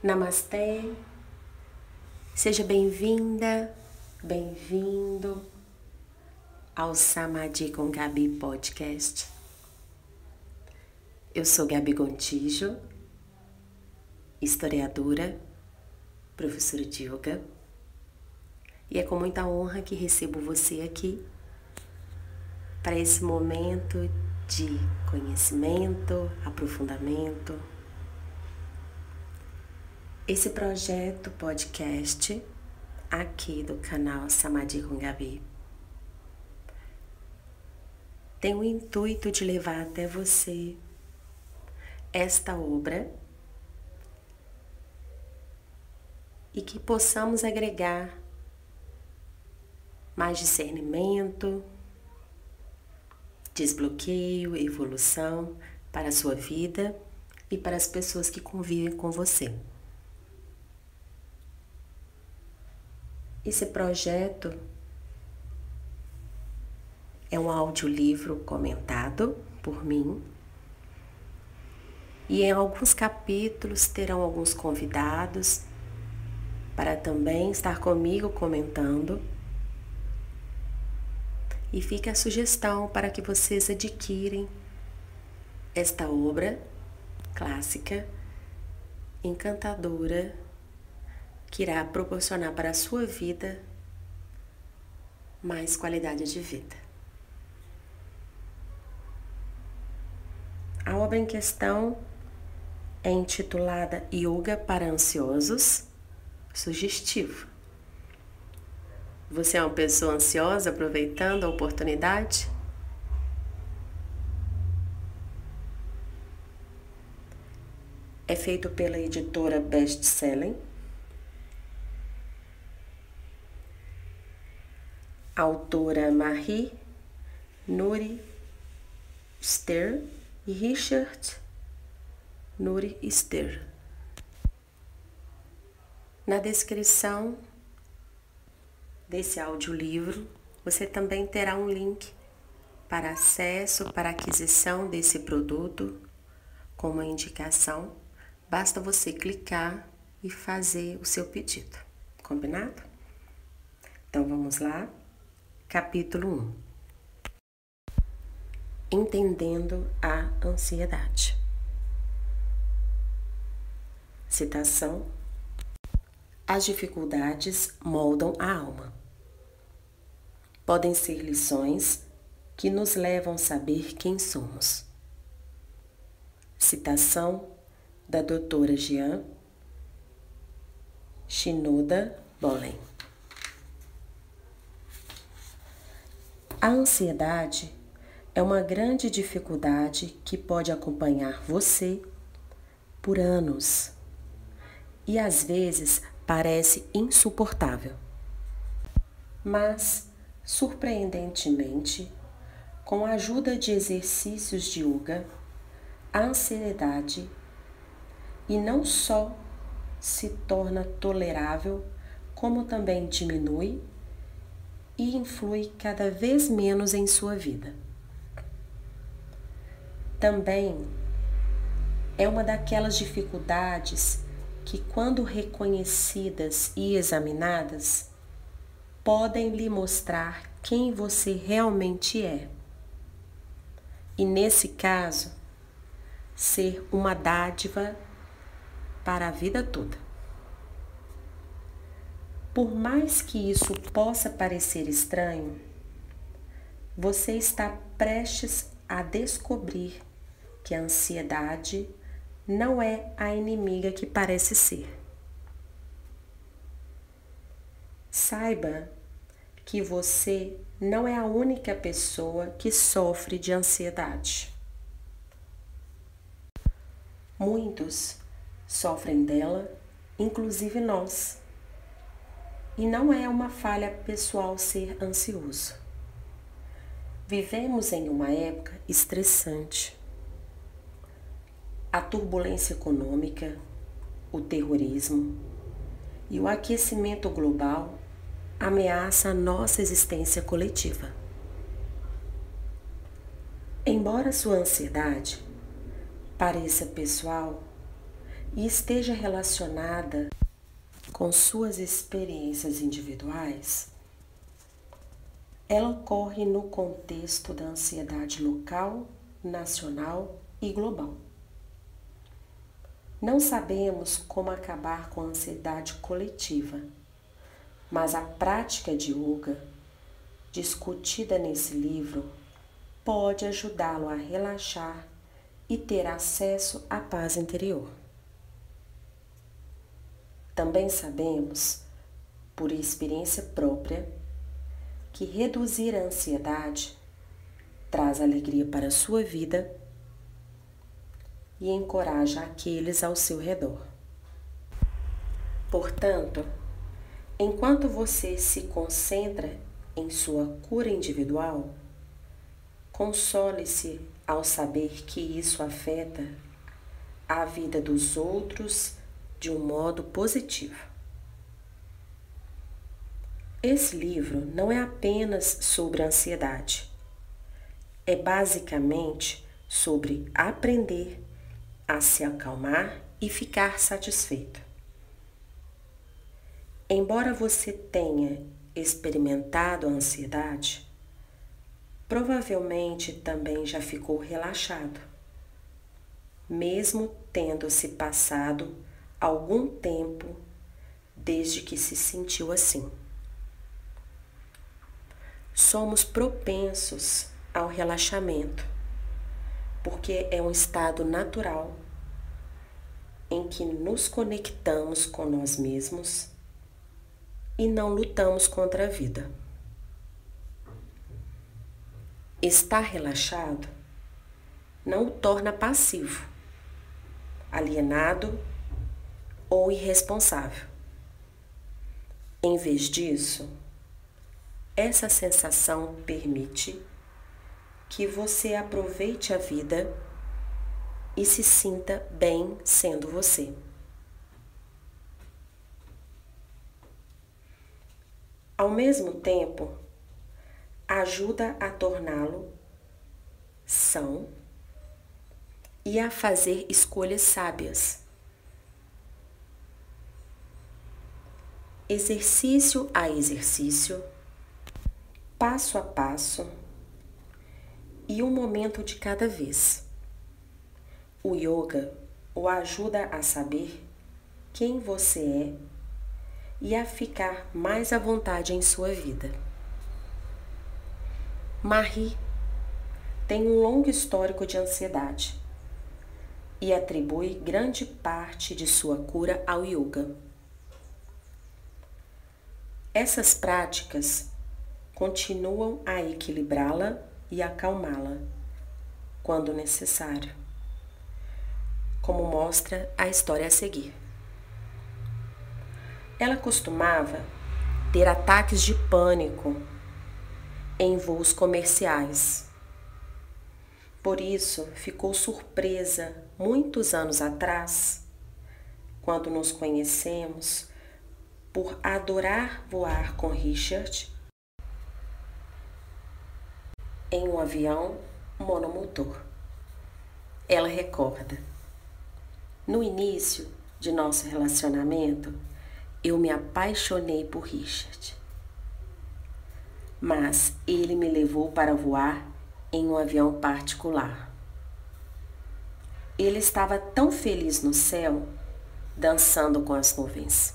Namastê, seja bem-vinda, bem-vindo ao Samadhi com Gabi Podcast. Eu sou Gabi Gontijo, historiadora, professora de yoga, e é com muita honra que recebo você aqui para esse momento de conhecimento, aprofundamento. Esse projeto podcast aqui do canal Samadhi com Gabi tem o intuito de levar até você esta obra e que possamos agregar mais discernimento, desbloqueio, evolução para a sua vida e para as pessoas que convivem com você. Esse projeto é um audiolivro comentado por mim. E em alguns capítulos terão alguns convidados para também estar comigo comentando. E fica a sugestão para que vocês adquirem esta obra clássica, encantadora que irá proporcionar para a sua vida mais qualidade de vida. A obra em questão é intitulada Yoga para Ansiosos, sugestivo. Você é uma pessoa ansiosa aproveitando a oportunidade? É feito pela editora Best Selling autora Marie Nuri Ster e Richard Nuri Ster. Na descrição desse audiolivro, você também terá um link para acesso, para aquisição desse produto com uma indicação. Basta você clicar e fazer o seu pedido. Combinado? Então vamos lá. Capítulo 1 Entendendo a ansiedade. Citação: As dificuldades moldam a alma. Podem ser lições que nos levam a saber quem somos. Citação da doutora Jean Shinoda Bolen. A ansiedade é uma grande dificuldade que pode acompanhar você por anos e às vezes parece insuportável. Mas, surpreendentemente, com a ajuda de exercícios de yoga, a ansiedade e não só se torna tolerável, como também diminui e influi cada vez menos em sua vida. Também é uma daquelas dificuldades que, quando reconhecidas e examinadas, podem lhe mostrar quem você realmente é. E nesse caso, ser uma dádiva para a vida toda. Por mais que isso possa parecer estranho, você está prestes a descobrir que a ansiedade não é a inimiga que parece ser. Saiba que você não é a única pessoa que sofre de ansiedade. Muitos sofrem dela, inclusive nós. E não é uma falha pessoal ser ansioso. Vivemos em uma época estressante. A turbulência econômica, o terrorismo e o aquecimento global ameaçam a nossa existência coletiva. Embora sua ansiedade pareça pessoal e esteja relacionada com suas experiências individuais, ela ocorre no contexto da ansiedade local, nacional e global. Não sabemos como acabar com a ansiedade coletiva, mas a prática de yoga, discutida nesse livro, pode ajudá-lo a relaxar e ter acesso à paz interior. Também sabemos, por experiência própria, que reduzir a ansiedade traz alegria para a sua vida e encoraja aqueles ao seu redor. Portanto, enquanto você se concentra em sua cura individual, console-se ao saber que isso afeta a vida dos outros de um modo positivo. Esse livro não é apenas sobre ansiedade. É basicamente sobre aprender a se acalmar e ficar satisfeito. Embora você tenha experimentado a ansiedade, provavelmente também já ficou relaxado, mesmo tendo se passado algum tempo desde que se sentiu assim somos propensos ao relaxamento, porque é um estado natural em que nos conectamos com nós mesmos e não lutamos contra a vida. Estar relaxado não o torna passivo, alienado ou irresponsável. Em vez disso, essa sensação permite que você aproveite a vida e se sinta bem sendo você. Ao mesmo tempo, ajuda a torná-lo são e a fazer escolhas sábias. Exercício a exercício passo a passo e um momento de cada vez. O yoga o ajuda a saber quem você é e a ficar mais à vontade em sua vida. Marie tem um longo histórico de ansiedade e atribui grande parte de sua cura ao yoga. Essas práticas continuam a equilibrá-la e acalmá-la quando necessário, como mostra a história a seguir. Ela costumava ter ataques de pânico em voos comerciais. Por isso, ficou surpresa muitos anos atrás, quando nos conhecemos, por adorar voar com Richard em um avião monomotor. Ela recorda: No início de nosso relacionamento, eu me apaixonei por Richard. Mas ele me levou para voar em um avião particular. Ele estava tão feliz no céu, dançando com as nuvens.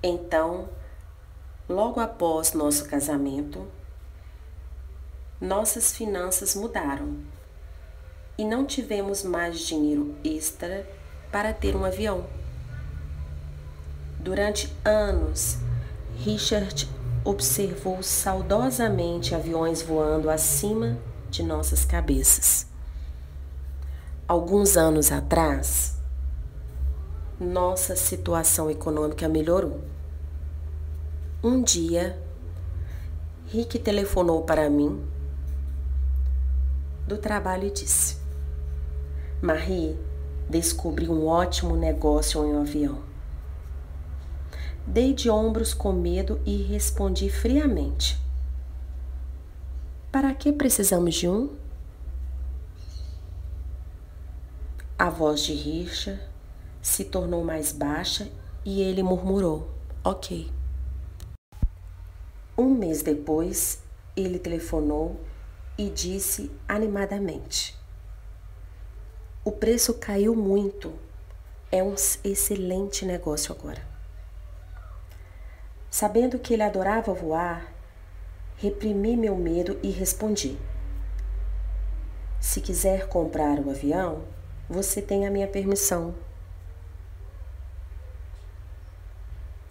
Então, logo após nosso casamento, nossas finanças mudaram e não tivemos mais dinheiro extra para ter um avião. Durante anos, Richard observou saudosamente aviões voando acima de nossas cabeças. Alguns anos atrás, nossa situação econômica melhorou. Um dia, Rick telefonou para mim do trabalho e disse: Marie, descobri um ótimo negócio em um avião. Dei de ombros com medo e respondi friamente: Para que precisamos de um? A voz de Richa se tornou mais baixa e ele murmurou: Ok. Um mês depois, ele telefonou e disse animadamente: O preço caiu muito. É um excelente negócio agora. Sabendo que ele adorava voar, reprimi meu medo e respondi: Se quiser comprar o avião, você tem a minha permissão.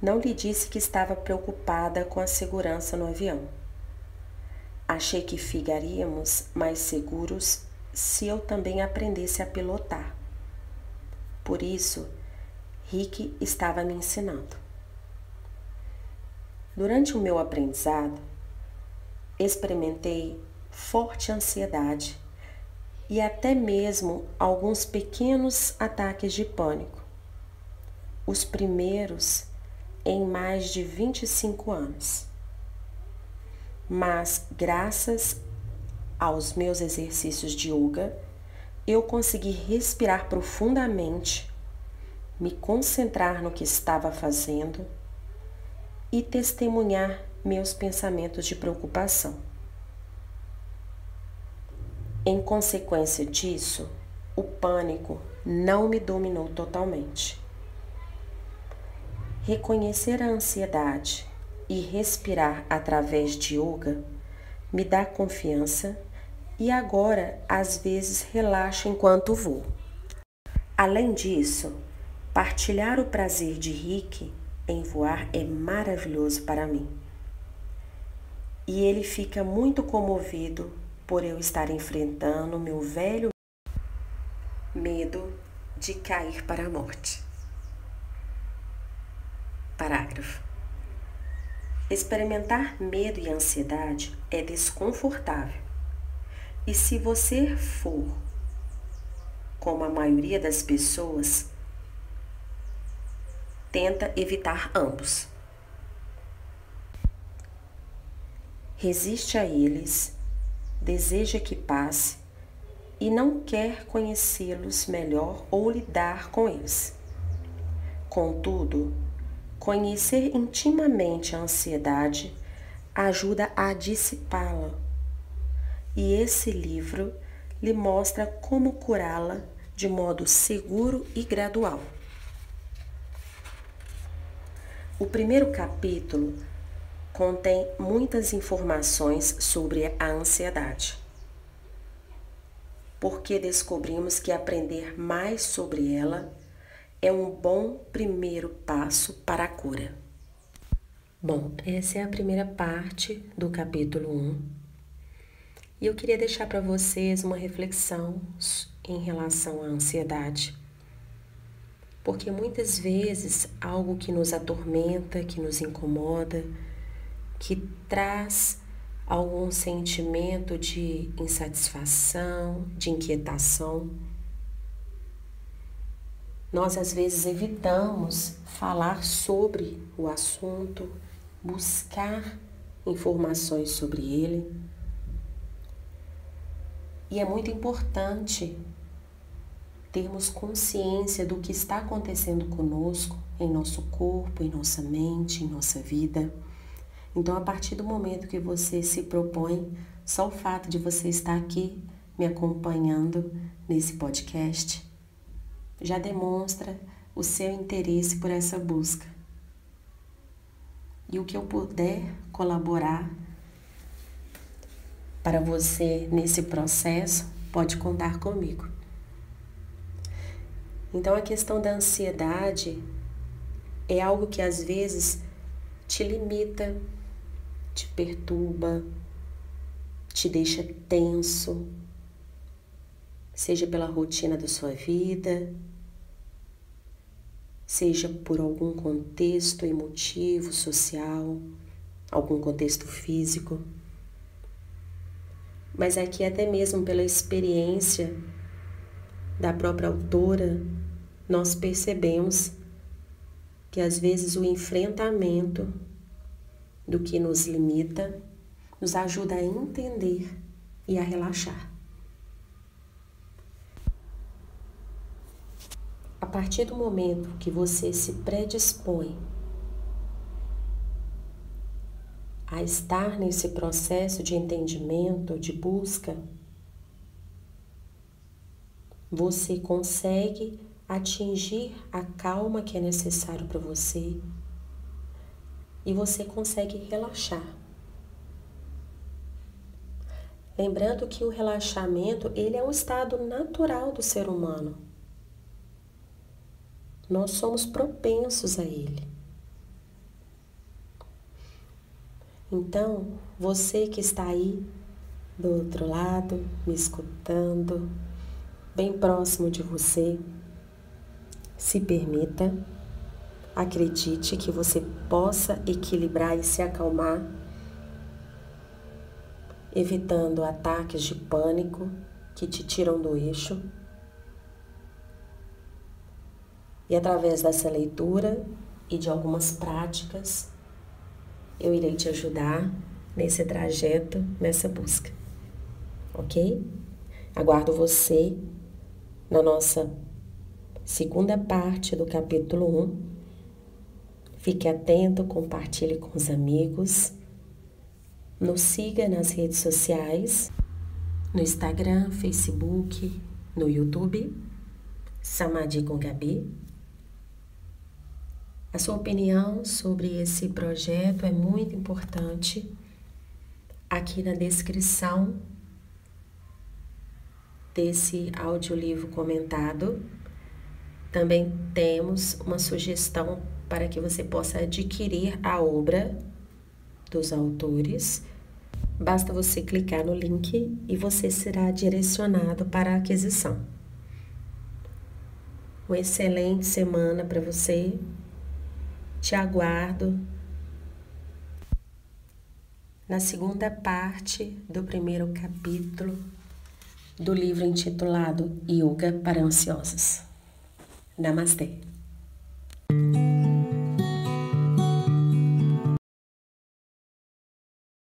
Não lhe disse que estava preocupada com a segurança no avião. Achei que ficaríamos mais seguros se eu também aprendesse a pilotar. Por isso, Rick estava me ensinando. Durante o meu aprendizado, experimentei forte ansiedade e até mesmo alguns pequenos ataques de pânico. Os primeiros em mais de 25 anos. Mas, graças aos meus exercícios de yoga, eu consegui respirar profundamente, me concentrar no que estava fazendo e testemunhar meus pensamentos de preocupação. Em consequência disso, o pânico não me dominou totalmente. Reconhecer a ansiedade e respirar através de yoga me dá confiança e agora às vezes relaxo enquanto vou. Além disso, partilhar o prazer de Rick em voar é maravilhoso para mim. E ele fica muito comovido por eu estar enfrentando meu velho medo de cair para a morte. Parágrafo. Experimentar medo e ansiedade é desconfortável. E se você for como a maioria das pessoas, tenta evitar ambos. Resiste a eles, deseja que passe e não quer conhecê-los melhor ou lidar com eles. Contudo, Conhecer intimamente a ansiedade ajuda a dissipá-la. E esse livro lhe mostra como curá-la de modo seguro e gradual. O primeiro capítulo contém muitas informações sobre a ansiedade. Porque descobrimos que aprender mais sobre ela é um bom primeiro passo para a cura. Bom, essa é a primeira parte do capítulo 1. E eu queria deixar para vocês uma reflexão em relação à ansiedade. Porque muitas vezes algo que nos atormenta, que nos incomoda, que traz algum sentimento de insatisfação, de inquietação, nós às vezes evitamos falar sobre o assunto, buscar informações sobre ele. E é muito importante termos consciência do que está acontecendo conosco, em nosso corpo, em nossa mente, em nossa vida. Então, a partir do momento que você se propõe, só o fato de você estar aqui me acompanhando nesse podcast, já demonstra o seu interesse por essa busca. E o que eu puder colaborar para você nesse processo, pode contar comigo. Então, a questão da ansiedade é algo que às vezes te limita, te perturba, te deixa tenso, seja pela rotina da sua vida, seja por algum contexto emotivo, social, algum contexto físico, mas aqui até mesmo pela experiência da própria autora, nós percebemos que às vezes o enfrentamento do que nos limita nos ajuda a entender e a relaxar. A partir do momento que você se predispõe a estar nesse processo de entendimento, de busca, você consegue atingir a calma que é necessário para você e você consegue relaxar. Lembrando que o relaxamento, ele é um estado natural do ser humano. Nós somos propensos a ele. Então, você que está aí do outro lado, me escutando, bem próximo de você, se permita, acredite que você possa equilibrar e se acalmar, evitando ataques de pânico que te tiram do eixo. E através dessa leitura e de algumas práticas, eu irei te ajudar nesse trajeto, nessa busca. Ok? Aguardo você na nossa segunda parte do capítulo 1. Fique atento, compartilhe com os amigos. Nos siga nas redes sociais, no Instagram, Facebook, no YouTube, Samadhi com Gabi. A sua opinião sobre esse projeto é muito importante. Aqui na descrição desse audiolivro comentado, também temos uma sugestão para que você possa adquirir a obra dos autores. Basta você clicar no link e você será direcionado para a aquisição. Uma excelente semana para você. Te aguardo na segunda parte do primeiro capítulo do livro intitulado Yoga para Ansiosos. Namastê!